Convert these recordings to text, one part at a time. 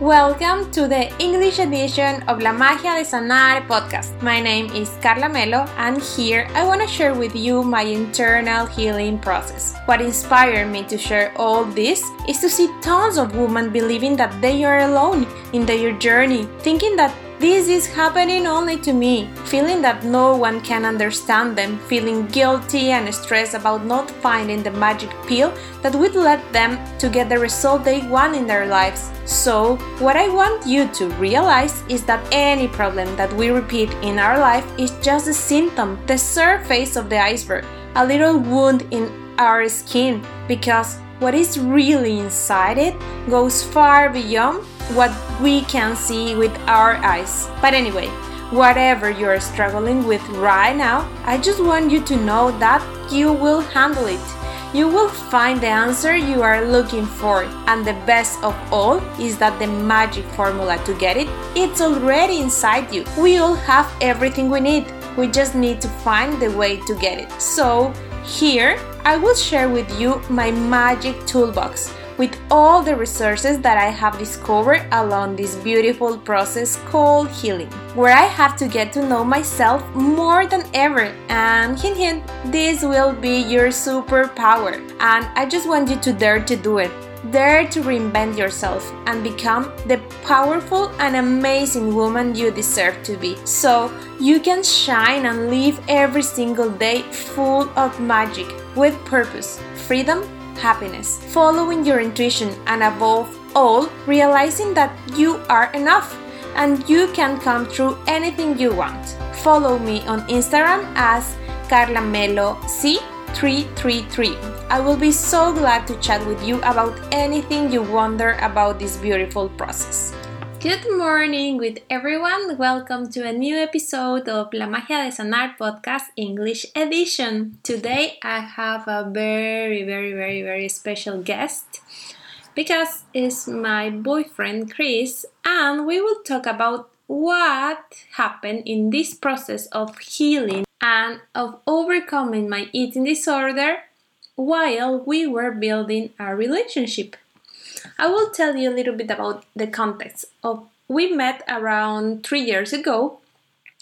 Welcome to the English edition of La Magia de Sanar podcast. My name is Carla Melo, and here I want to share with you my internal healing process. What inspired me to share all this is to see tons of women believing that they are alone in their journey, thinking that this is happening only to me, feeling that no one can understand them, feeling guilty and stressed about not finding the magic pill that would let them to get the result they want in their lives. So, what I want you to realize is that any problem that we repeat in our life is just a symptom, the surface of the iceberg, a little wound in our skin, because what is really inside it goes far beyond what we can see with our eyes. But anyway, whatever you're struggling with right now, I just want you to know that you will handle it. You will find the answer you are looking for, and the best of all is that the magic formula to get it, it's already inside you. We all have everything we need. We just need to find the way to get it. So, here I will share with you my magic toolbox with all the resources that I have discovered along this beautiful process called healing, where I have to get to know myself more than ever. And hint, hint, this will be your superpower. And I just want you to dare to do it. Dare to reinvent yourself and become the powerful and amazing woman you deserve to be. So you can shine and live every single day full of magic, with purpose, freedom, happiness, following your intuition, and above all, realizing that you are enough and you can come through anything you want. Follow me on Instagram as Carla Melo C333. I will be so glad to chat with you about anything you wonder about this beautiful process. Good morning with everyone. Welcome to a new episode of La Magia de Sanar podcast English edition. Today I have a very, very, very, very special guest because it's my boyfriend Chris, and we will talk about what happened in this process of healing and of overcoming my eating disorder while we were building a relationship. I will tell you a little bit about the context of we met around 3 years ago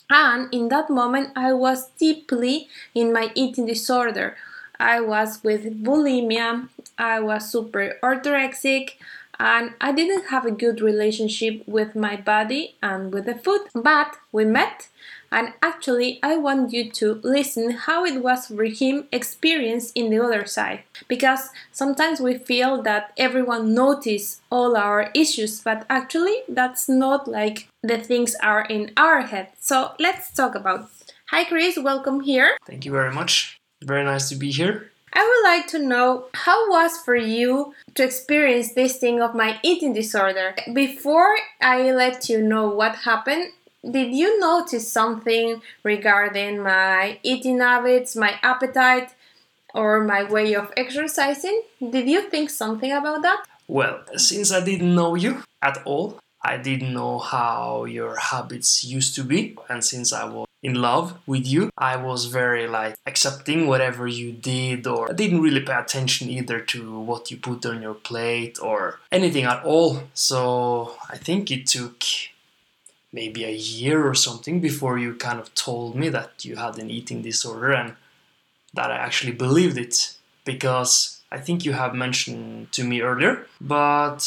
and in that moment I was deeply in my eating disorder. I was with bulimia, I was super orthorexic and I didn't have a good relationship with my body and with the food. But we met and actually I want you to listen how it was for him experience in the other side. Because sometimes we feel that everyone notice all our issues but actually that's not like the things are in our head. So let's talk about hi chris. Welcome here. Thank you very much. Very nice to be here. I would like to know how was for you to experience this thing of my eating disorder. Before I let you know what happened, did you notice something regarding my eating habits, my appetite, or my way of exercising? Did you think something about that? Well, since I didn't know you at all, I didn't know how your habits used to be, and since I was in love with you, I was very like accepting whatever you did, or I didn't really pay attention either to what you put on your plate or anything at all. So I think it took maybe a year or something before you kind of told me that you had an eating disorder and that I actually believed it because I think you have mentioned to me earlier, but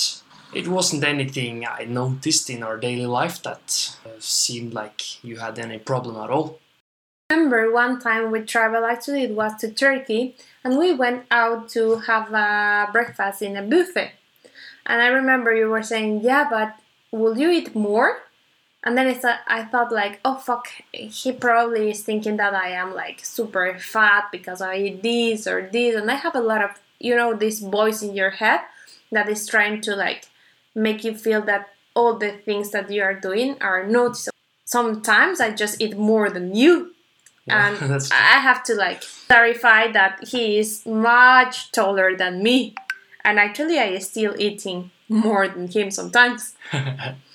it wasn't anything I noticed in our daily life that uh, seemed like you had any problem at all. remember one time we traveled, actually, it was to Turkey, and we went out to have a breakfast in a buffet. And I remember you were saying, Yeah, but will you eat more? And then it's a, I thought like oh fuck he probably is thinking that I am like super fat because I eat this or this. And I have a lot of you know this voice in your head that is trying to like make you feel that all the things that you are doing are noticeable sometimes I just eat more than you. Yeah, and I have to like clarify that he is much taller than me. And actually I is still eating more than him sometimes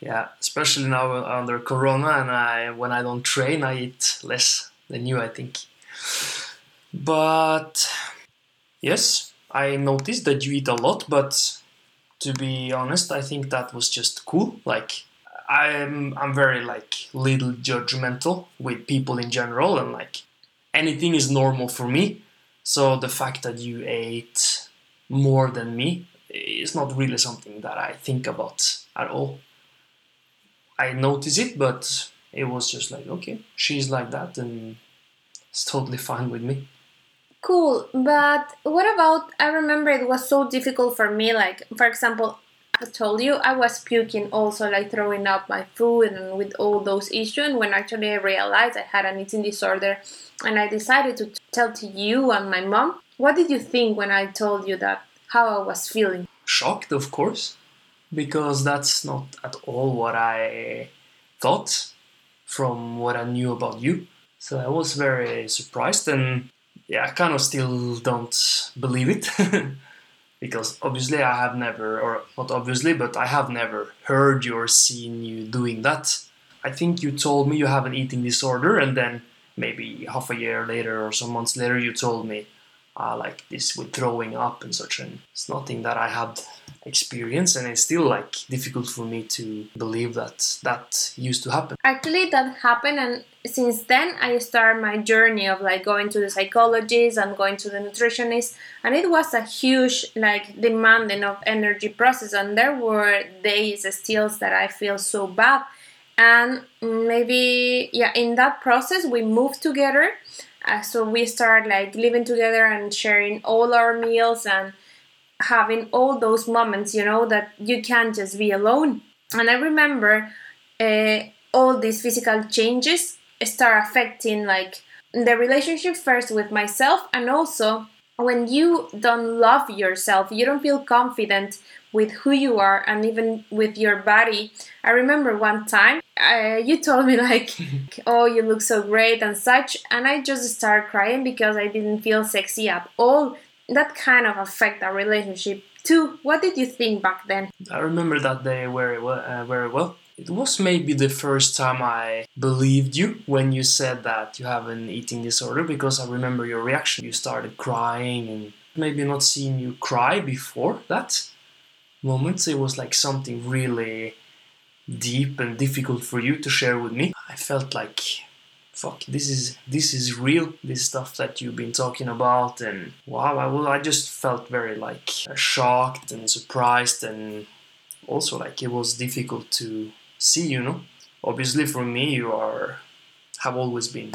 yeah, especially now under Corona, and I when I don't train, I eat less than you, I think. But yes, I noticed that you eat a lot, but To be honest, I think that was just cool. Like I'm I'm very like little judgmental with people in general and like anything is normal for me. So the fact that you ate more than me is not really something that I think about at all. I notice it, but it was just like, okay, she's like that, and it's totally fine with me. Cool, but what about? I remember it was so difficult for me. Like, for example, I told you I was puking, also like throwing up my food, and with all those issues. And when actually I realized I had an eating disorder, and I decided to tell to you and my mom. What did you think when I told you that? How I was feeling? Shocked, of course, because that's not at all what I thought from what I knew about you. So I was very surprised and yeah, I kind of still don't believe it. because obviously I have never, or not obviously, but I have never heard you or seen you doing that. I think you told me you have an eating disorder, and then maybe half a year later or some months later, you told me uh, like this with throwing up and such, and it's nothing that I had experience and it's still like difficult for me to believe that that used to happen. Actually that happened and since then i started my journey of like going to the psychologist and going to the nutritionist and it was a huge like demanding of energy process and there were days still that i feel so bad. And maybe yeah in that process we moved together uh, so we start like living together and sharing all our meals and having all those moments, you know, that you can't just be alone. And I remember uh, all these physical changes start affecting like the relationship first with myself and also when you don't love yourself, you don't feel confident with who you are and even with your body. I remember one time uh, you told me like, "Oh, you look so great" and such, and I just started crying because I didn't feel sexy at all that kind of affect our relationship too. What did you think back then? I remember that day very well. Uh, very well. It was maybe the first time I believed you when you said that you have an eating disorder because I remember your reaction. You started crying and maybe not seeing you cry before that moment. It was like something really deep and difficult for you to share with me. I felt like fuck this is this is real this stuff that you've been talking about and wow i will i just felt very like shocked and surprised and also like it was difficult to see you know obviously for me you are have always been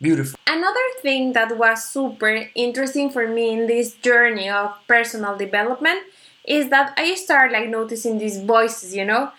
beautiful. Another thing that was super interesting for me in this journey of personal development is that i started like noticing these voices you know?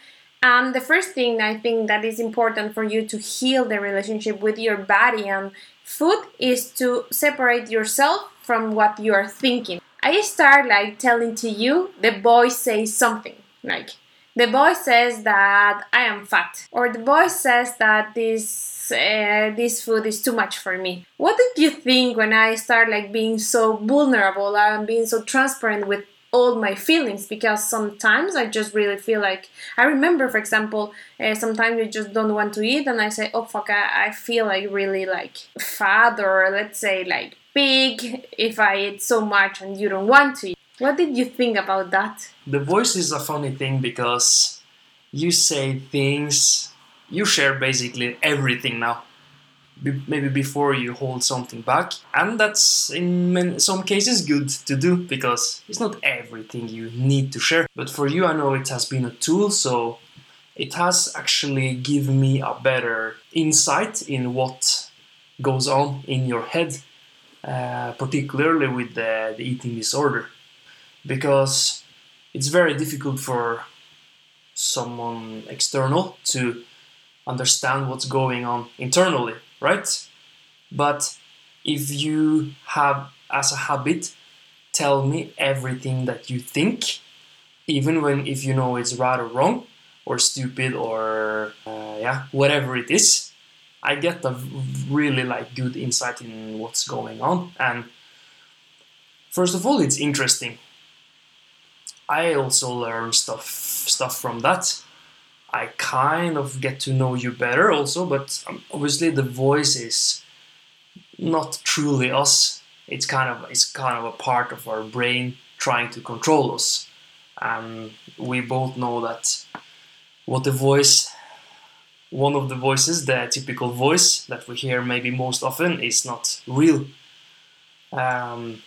Um, the first thing I think that is important for you to heal the relationship with your body and food is to separate yourself from what you are thinking. I start like telling to you the voice says something like the voice says that I am fat or the voice says that this uh, this food is too much for me. What did you think when I start like being so vulnerable and being so transparent with all my feelings because sometimes I just really feel like I remember, for example, uh, sometimes you just don't want to eat, and I say, "Oh fuck, I, I feel like really like fat or let's say like big if I eat so much and you don't want to eat." What did you think about that? The voice is a funny thing because you say things, you share basically everything now. Maybe before you hold something back. And that's in some cases good to do because it's not everything you need to share. But for you i know it has been a tool so it has actually given me a better insight in what goes on in your head uh, particularly with the, the eating disorder because it's very difficult for someone external to understand what's going on internally right? But if you have as a habit, tell me everything that you think, even when if you know it's right or wrong, or stupid, or uh, yeah, whatever it is. I get a really like good insight in what's going on, and first of all, it's interesting. I also learn stuff stuff from that I kind of get to know you better also, but um, obviously the voice is not truly us. It's kind of it's kind of a part of our brain trying to control us. and we both know that what the voice one of the voices the typical voice that we hear maybe most often is not real um,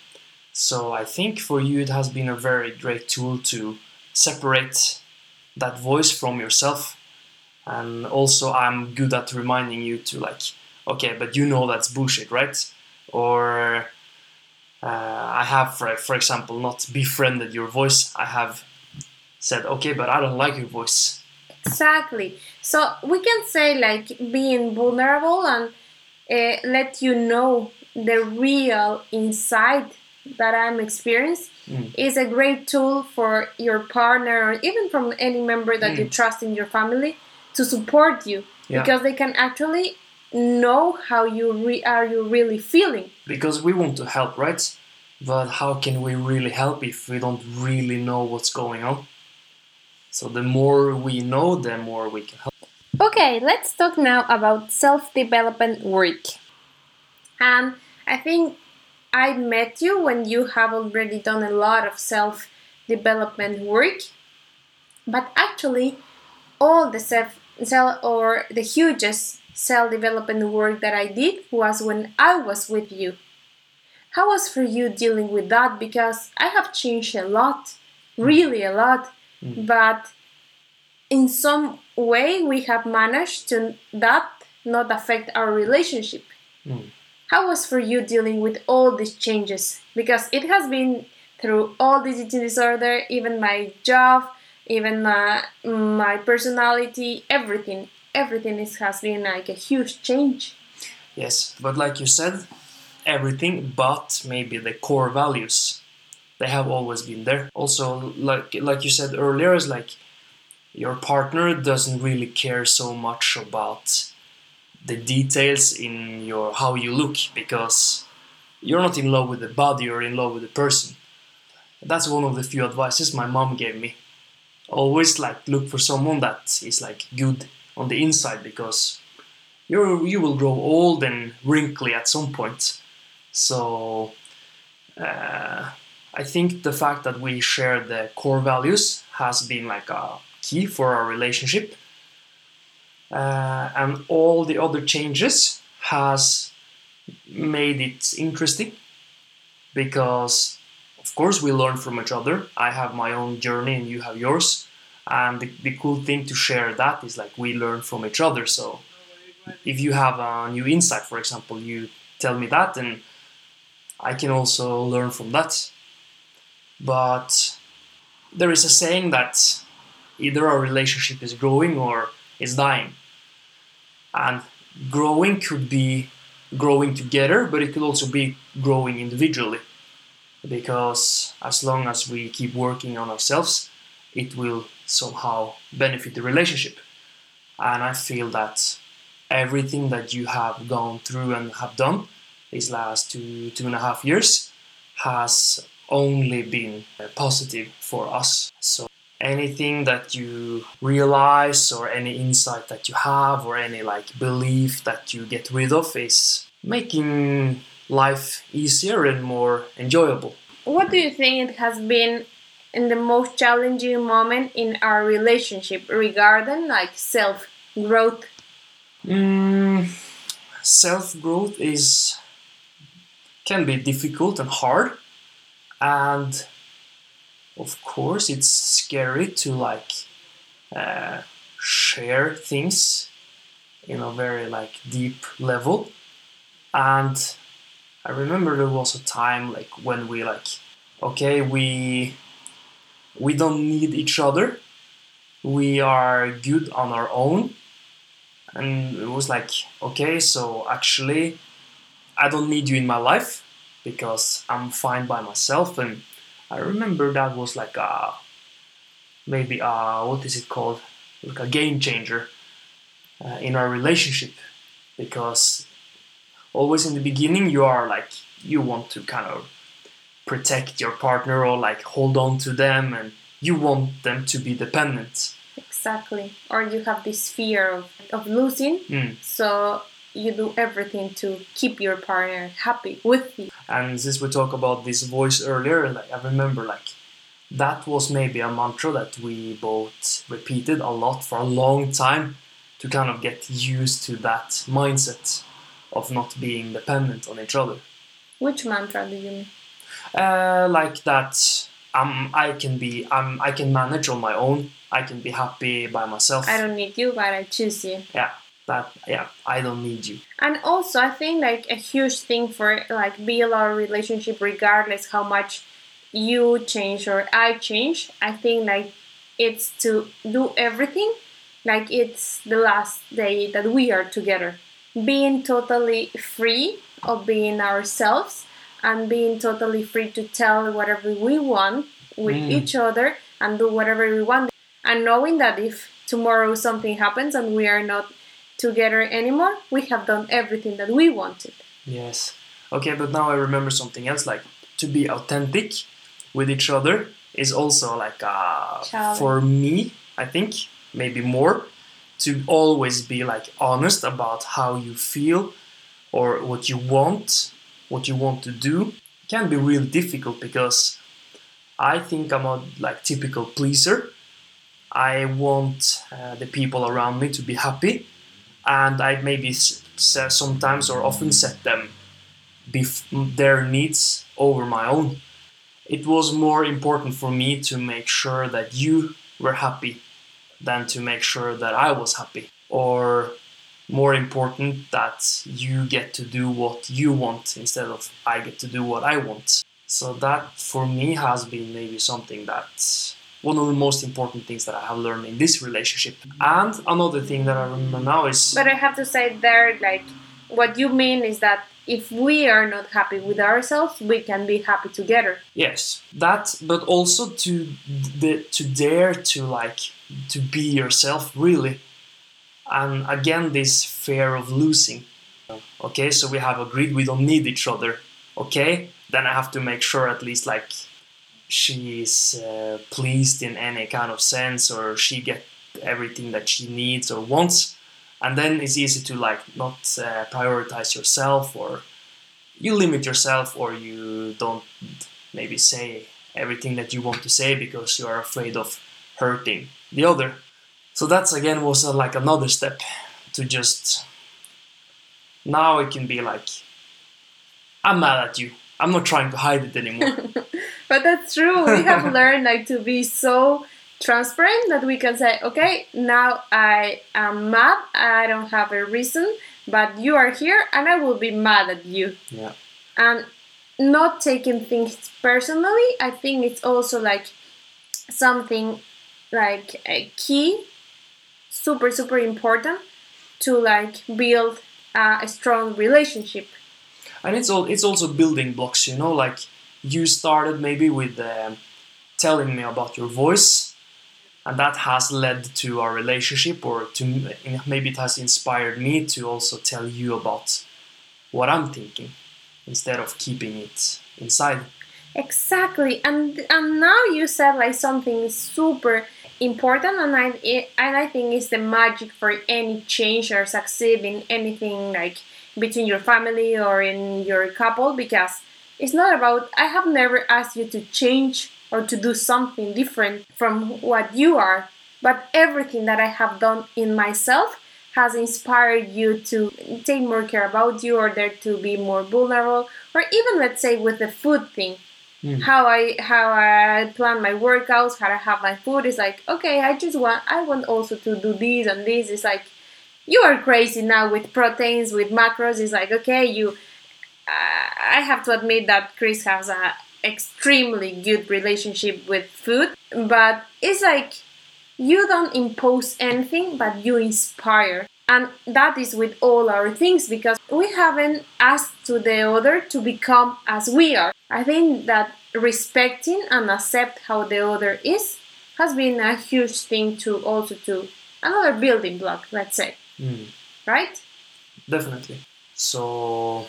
so i think for you it has been a very great tool to separate that voice from yourself. And also i'm good at reminding you to like okay but you know that's bullshit right? Or uh, i have for, for example not befriended your voice. I have said okay but i don't like your voice. Exactly. So we can say like being vulnerable and uh, let you know the real inside that i'm experienced Mm. is a great tool for your partner or even from any member that you Mm. trust in your family to support you Yeah. because they can actually know how you re- are you really feeling because we want to help right but how can we really help if we don't really know what's going on so the more we know the more we can help okay let's talk now about self-development work and i think i met you when you have already done a lot of self-development work but actually all the self self or the hugest self-development work that i did was when i was with you how was for you dealing with that because i have changed a lot really a lot Mm. but in some way we have managed to that not affect our relationship Mm. How was for you dealing with all these changes? Because it has been through all this eating disorder even my job even my, my personality everything. Everything is, has been like a huge change. Yes but like you said everything but maybe the core values they have always been there. Also like like you said earlier is like your partner doesn't really care so much about the details in your how you look because you're not in love with the body you're in love with the person. That's one of the few advices my mom gave me. Always like look for someone that is like good on the inside because you you will grow old and wrinkly at some point. So uh, I think the fact that we share the core values has been like a key for our relationship uh, and all the other changes has made it interesting because of course we learn from each other. I have my own journey and you have yours. And the, the cool thing to share that is like we learn from each other. So if you have a new insight for example you tell me that and i can also learn from that. But there is a saying that either our relationship is growing or is dying. And growing could be growing together but it could also be growing individually. Because as long as we keep working on ourselves it will somehow benefit the relationship. And i feel that everything that you have gone through and have done these last two two and a half years has only been positive for us. So anything that you realize or any insight that you have or any like belief that you get rid of is making life easier and more enjoyable. What do you think it has been in the most challenging moment in our relationship regarding like self growth mm, self growth is can be difficult and hard and of course it's scary to like uh, share things in a very like deep level. And i remember there was a time like when we like okay we we don't need each other. We are good on our own. And it was like okay so actually i don't need you in my life because i'm fine by myself and I remember that was like a maybe a what is it called? Like a game changer uh, in our relationship. Because always in the beginning you are like you want to kind of protect your partner or like hold on to them and you want them to be dependent. Exactly. Or you have this fear of, of losing. Mm. so you do everything to keep your partner happy with you and since we talked about this voice earlier like i remember like that was maybe a mantra that we both repeated a lot for a long time to kind of get used to that mindset of not being dependent on each other. Which mantra do you mean? Uh, like that um, I can be um, I can manage on my own. I can be happy by myself. I don't need you, but I choose you. Yeah, that yeah, I don't need you. And also, I think like a huge thing for like build our relationship, regardless how much you change or I change. I think like it's to do everything like it's the last day that we are together, being totally free of being ourselves and being totally free to tell whatever we want with Mm. each other and do whatever we want and knowing that if tomorrow something happens and we are not together anymore we have done everything that we wanted Yes. Okay, but now I remember something else. Like to be authentic with each other is also like uh, for me. I think maybe more to always be like honest about how you feel or what you want, what you want to do. Can be real difficult because I think I'm a like typical pleaser. I want uh, the people around me to be happy, and I maybe sometimes or often set them their needs over my own. It was more important for me to make sure that you were happy than to make sure that I was happy, or more important that you get to do what you want instead of I get to do what I want. So that for me has been maybe something that's one of the most important things that I have learned in this relationship. And another thing that I remember now is but i have to say there like what you mean is that if we are not happy with ourselves we can be happy together Yes, that, but also to the to dare to like to be yourself really, and again this fear of losing. Okay, so we have agreed we don't need each other. Okay, then I have to make sure at least like she is uh, pleased in any kind of sense, or she get everything that she needs or wants, and then it's easy to like not uh, prioritize yourself or you limit yourself or you don't maybe say everything that you want to say because you are afraid of hurting the other. So that's again was uh, like another step to just now it can be like I'm mad at you. I'm not trying to hide it anymore. But that's true. We have learned like to be so transparent that we can say, okay, now I am mad. I don't have a reason, but you are here, and I will be mad at you. yeah. And not taking things personally. I think it's also like something like a key, super super important to like build uh, a strong relationship. and it's all it's also building blocks you know like you started maybe with um, telling me about your voice and that has led to our relationship or to maybe it has inspired me to also tell you about what i'm thinking instead of keeping it inside. Exactly, and and now you said like something super important, and I it, and I think it's the magic for any change or succeed in anything like between your family or in your couple because it's not about. I have never asked you to change or to do something different from what you are, but everything that I have done in myself has inspired you to take more care about you or there to be more vulnerable or even let's say with the food thing mm. how I how I plan my workouts, how I have my food is like okay, I just want I want also to do this and this. It's like you are crazy now with proteins, with macros. It's like okay, you. I have to admit that Chris has an extremely good relationship with food, but it's like you don't impose anything, but you inspire. And that is with all our things because we haven't asked to the other to become as we are. I think that respecting and accept how the other is has been a huge thing to also to another building block, let's say. Hmm. Right? definitely so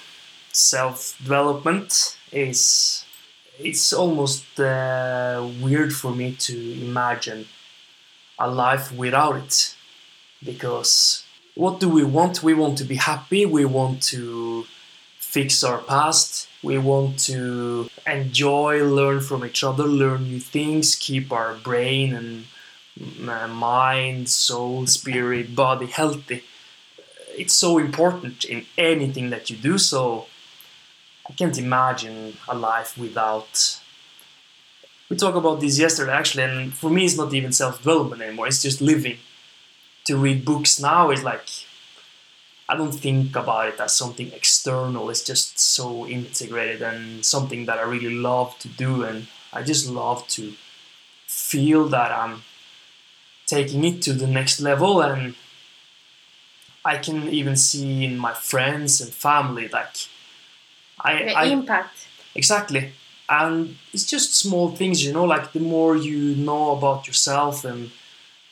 self development is it's almost uh, weird for me to imagine a life without it because what do we want we want to be happy we want to fix our past. We want to enjoy, learn from each other, learn new things, keep our brain and uh, mind, soul, spirit, body healthy. It's so important in anything that you do. So I can't imagine a life without. We talked about this yesterday actually, and for me, it's not even self development anymore. It's just living. To read books now is like I don't think about it as something external. It's just so integrated and something that I really love to do, and I just love to feel that I'm taking it to the next level and I can even see in my friends and family like I, the I impact. Exactly. And it's just small things you know like the more you know about yourself and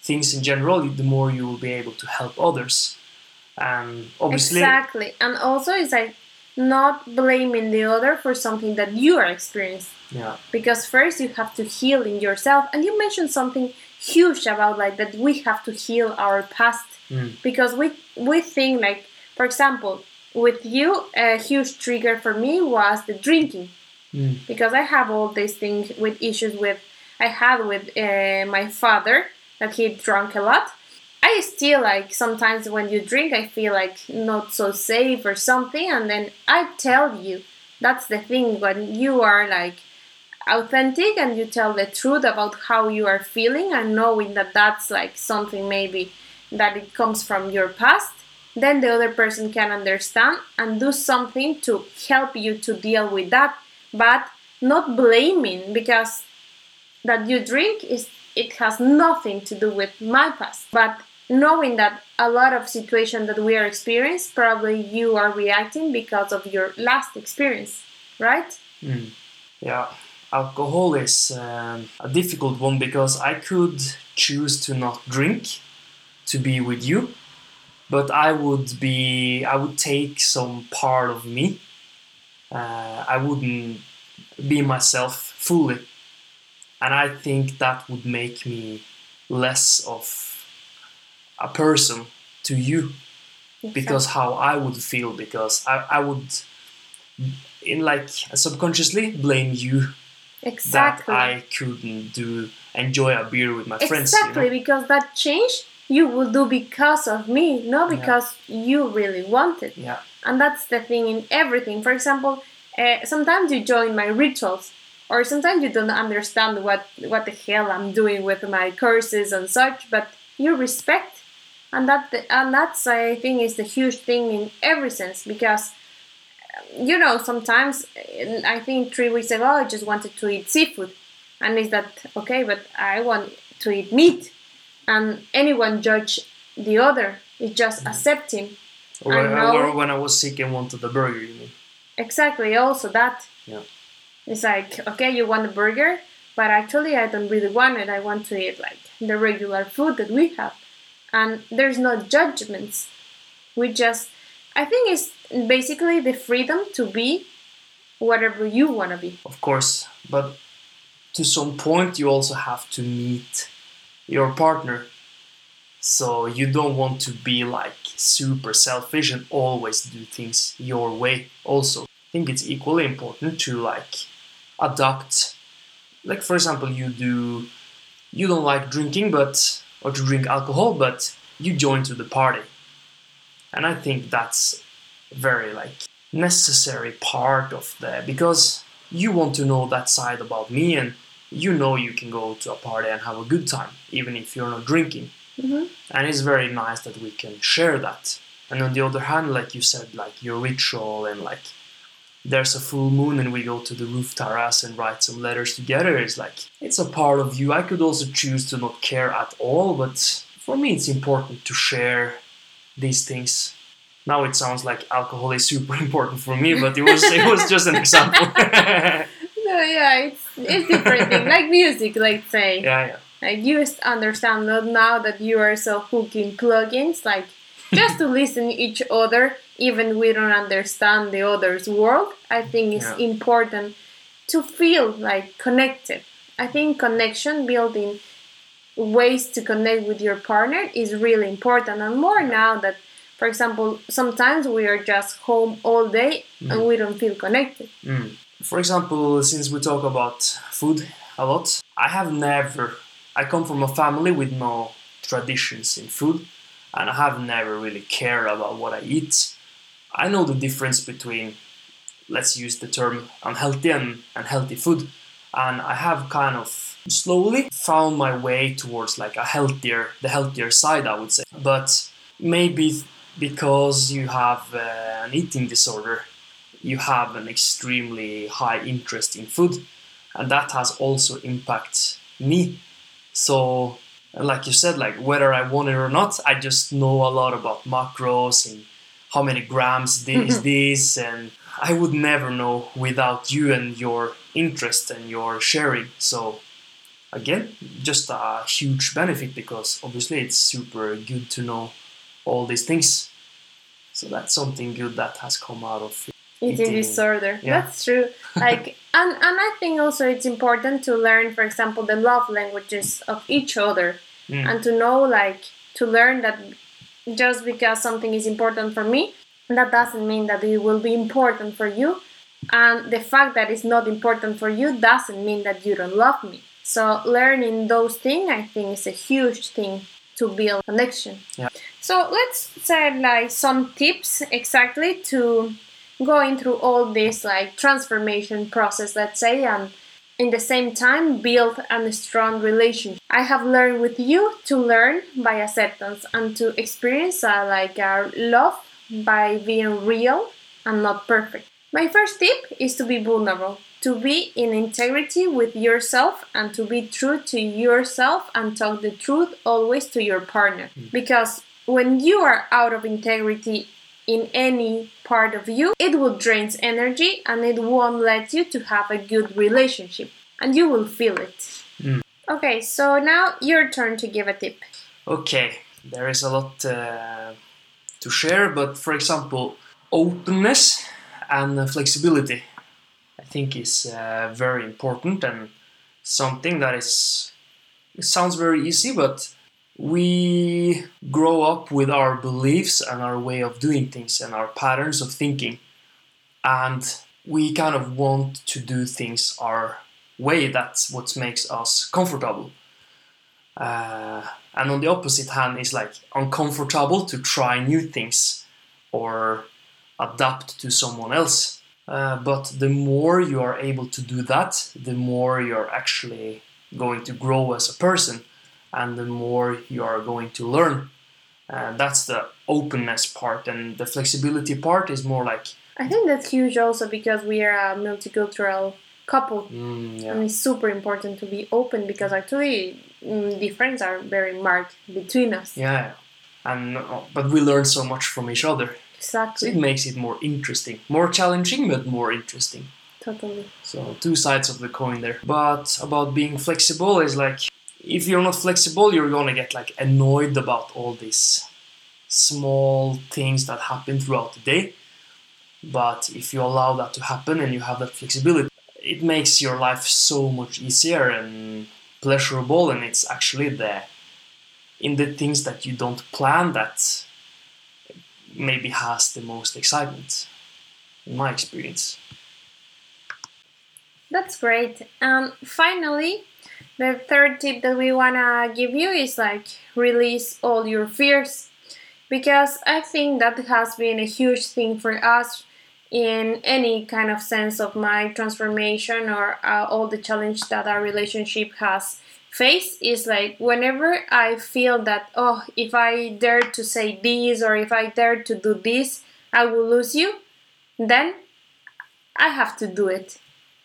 things in general the more you will be able to help others. And obviously exactly. And also it's like not blaming the other for something that you are experiencing. Yeah. Because first you have to heal in yourself. And you mentioned something huge about like that we have to heal our past. Mm. because we we think like for example with you a huge trigger for me was the drinking mm. because i have all these things with issues with i had with uh, my father that he drank a lot i still like sometimes when you drink i feel like not so safe or something and then i tell you that's the thing when you are like authentic and you tell the truth about how you are feeling and knowing that that's like something maybe that it comes from your past then the other person can understand and do something to help you to deal with that but not blaming because that you drink is it has nothing to do with my past. But knowing that a lot of situations that we are experiencing probably you are reacting because of your last experience right? Mm. yeah alcohol is um, a difficult one because i could choose to not drink to be with you but I would be I would take some part of me. Uh, I wouldn't be myself fully, and I think that would make me less of a person to you because how I would feel because I, I would in like subconsciously blame you exactly that I couldn't do enjoy a beer with my exactly, friends exactly you know? because that changed you will do because of me, not because yeah. you really wanted. Yeah. And that's the thing in everything. For example, uh, sometimes you join my rituals, or sometimes you don't understand what what the hell I'm doing with my courses and such, but you respect, and that and that's I think is the huge thing in every sense because you know sometimes I think three weeks ago I just wanted to eat seafood, and is that okay? But I want to eat meat and anyone judge the other. It's just mm. accepting. Or, or when I was sick and wanted the burger, you mean? Exactly. Also that. Yeah. It's like okay, you want a burger, but actually I don't really want it. I want to eat like the regular food that we have, and there's no judgments. We just, I think it's basically the freedom to be whatever you want to be. Of course, but to some point you also have to meet your partner. So you don't want to be like super selfish and always do things your way. Also, I think it's equally important to like adopt. Like for example, you do you don't like drinking, but or to drink alcohol, but you join to the party, and I think that's very like necessary part of the because you want to know that side about me and you know you can go to a party and have a good time, even if you're not drinking. Mm-hmm. And it's very nice that we can share that. And on the other hand, like you said, like your ritual and like there's a full moon and we go to the roof terrace and write some letters together It's like it's a part of you. I could also choose to not care at all, but for me it's important to share these things. Now it sounds like alcohol is super important for me, but it was it was just an example. yeah, it's it's different thing. like music, let's say. Yeah, yeah. Like you understand not now that you are so hooked in plugins, like just to listen each other, even we don't understand the other's world. I think it's yeah. important to feel like connected. I think connection, building ways to connect with your partner is really important, and more now that for example, sometimes we are just home all day and we don't feel connected. Mm. For example, since we talk about food a lot, I have never. I come from a family with no traditions in food, and I have never really cared about what I eat. I know the difference between, let's use the term unhealthy and, and healthy food, and I have kind of slowly found my way towards like a healthier, the healthier side, I would say. But maybe because you have uh, an eating disorder, you have an extremely high interest in food, and that has also impacted me. So, like you said, like whether I want it or not, I just know a lot about macros and how many grams this is mm-hmm. this, and I would never know without you and your interest and your sharing. So, again, just a huge benefit because obviously it's super good to know all these things. So that's something good that has come out of eating, Eating. disorder. Yeah. That's true. Like and and I think also it's important to learn, for example, the love languages of each other Mm. and to know like to learn that just because something is important for me, that doesn't mean that it will be important for you. And the fact that it's not important for you doesn't mean that you don't love me. So learning those things I think is a huge thing to build connection. Yeah. So let's say like some tips exactly to going through all this like transformation process, let's say, and in the same time build a strong relationship. I have learned with you to learn by acceptance and to experience uh, like uh, love by being real and not perfect. My first tip is to be vulnerable, to be in integrity with yourself and to be true to yourself and talk the truth always to your partner. Because when you are out of integrity in any part of you, it will drain energy and it won't let you to have a good relationship and you will feel it. Mm. Okay, so now your turn to give a tip. Okay, there is a lot uh, to share, but for example, openness and flexibility, I think, is uh, very important and something that is. It sounds very easy, but we grow up with our beliefs and our way of doing things and our patterns of thinking, and we kind of want to do things our way. That's what makes us comfortable. Uh, and on the opposite hand is like uncomfortable to try new things or adapt to someone else uh, but the more you are able to do that the more you're actually going to grow as a person and the more you are going to learn uh, that's the openness part and the flexibility part is more like I think that's huge also because we are a multicultural couple mm, yeah. and it's super important to be open because actually mm, differences are very marked between us. yeah and uh, but we learn so much from each other so Exactly. it makes it more interesting more challenging but more interesting Totally. So two sides of the coin there. But about being flexible is like if you're not flexible, you're gonna get like annoyed about all these small things that happen throughout the day. But if you allow that to happen and you have that flexibility, it makes your life so much easier and pleasurable and it's actually the in the things that you don't plan that maybe has the most excitement in my experience. That's great. And finally, the third tip that we want to give you is like release all your fears because I think that has been a huge thing for us in any kind of sense of my transformation or uh, all the challenge that our relationship has faced is like whenever I feel that oh if I dare to say this or if I dare to do this I will lose you then I have to do it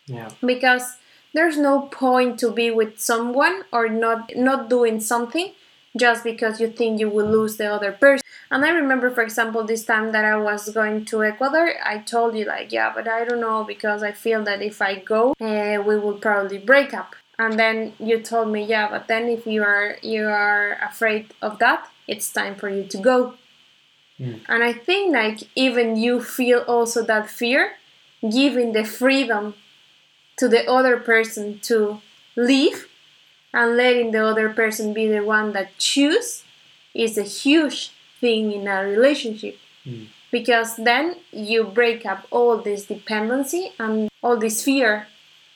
Yeah. because there's no point to be with someone or not not doing something just because you think you will lose the other person. And i remember for example this time that i was going to ecuador i told you like yeah but i don't know because i feel that if i go uh, we will probably break up. And then you told me yeah but then if you are you are afraid of that it's time for you to go. Mm. and i think like even you feel also that fear giving the freedom to the other person to leave and letting the other person be the one that choose is a huge thing in a relationship Mm. because then you break up all this dependency and all this fear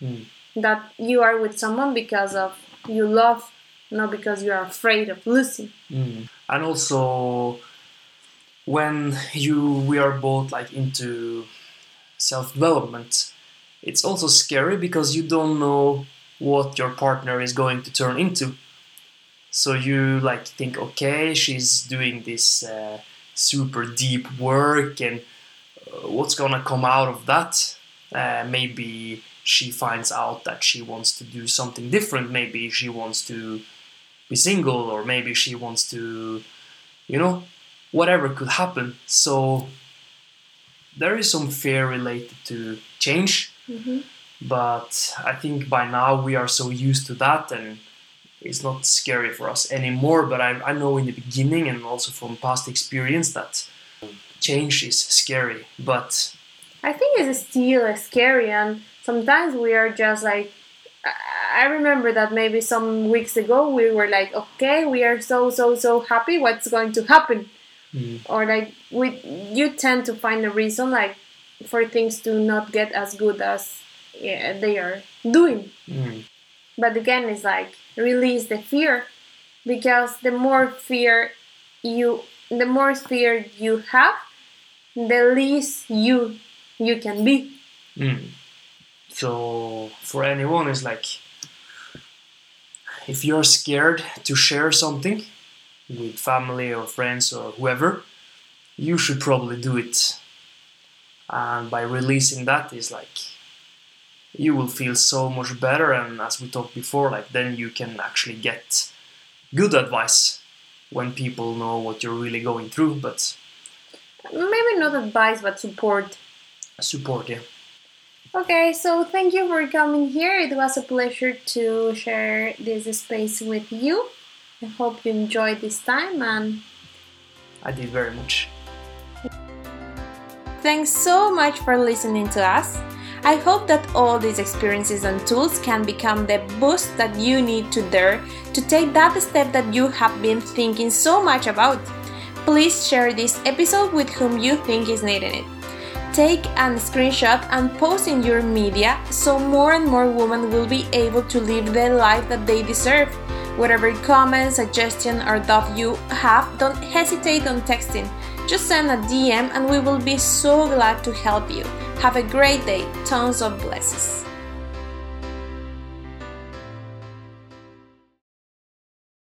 Mm. that you are with someone because of you love not because you are afraid of losing Mm. And also, when you we are both like into self development, it's also scary because you don't know what your partner is going to turn into. So you like think, okay, she's doing this uh, super deep work, and uh, what's gonna come out of that? Uh, maybe she finds out that she wants to do something different. Maybe she wants to be single, or maybe she wants to, you know, whatever could happen. So there is some fear related to change, mm-hmm. but I think by now we are so used to that and it's not scary for us anymore. But I, I know in the beginning and also from past experience that change is scary. But I think it's still scary, and sometimes we are just like. I- remember that maybe some weeks ago we were like, okay, we are so so so happy. What's going to happen? mm, Or like we, you tend to find a reason like for things to not get as good as yeah, they are doing. mm, But again, it's like release the fear, because the more fear you, the more fear you have, the least you you can be. mm. so for anyone, it's like if you're scared to share something with family or friends or whoever, you should probably do it. And by releasing that is like you will feel so much better and as we talked before, like then you can actually get good advice when people know what you're really going through, but Maybe not advice, but support. support yeah. Okay, so thank you for coming here. It was a pleasure to share this space with you. I hope you enjoyed this time and I did very much. Thanks so much for listening to us. I hope that all these experiences and tools can become the boost that you need to dare to take that step that you have been thinking so much about. Please share this episode with whom you think is needing it. Take a screenshot and post in your media so more and more women will be able to live the life that they deserve. Whatever comment, suggestion, or doubt you have, don't hesitate on texting. Just send a DM and we will be so glad to help you. Have a great day. Tons of blessings.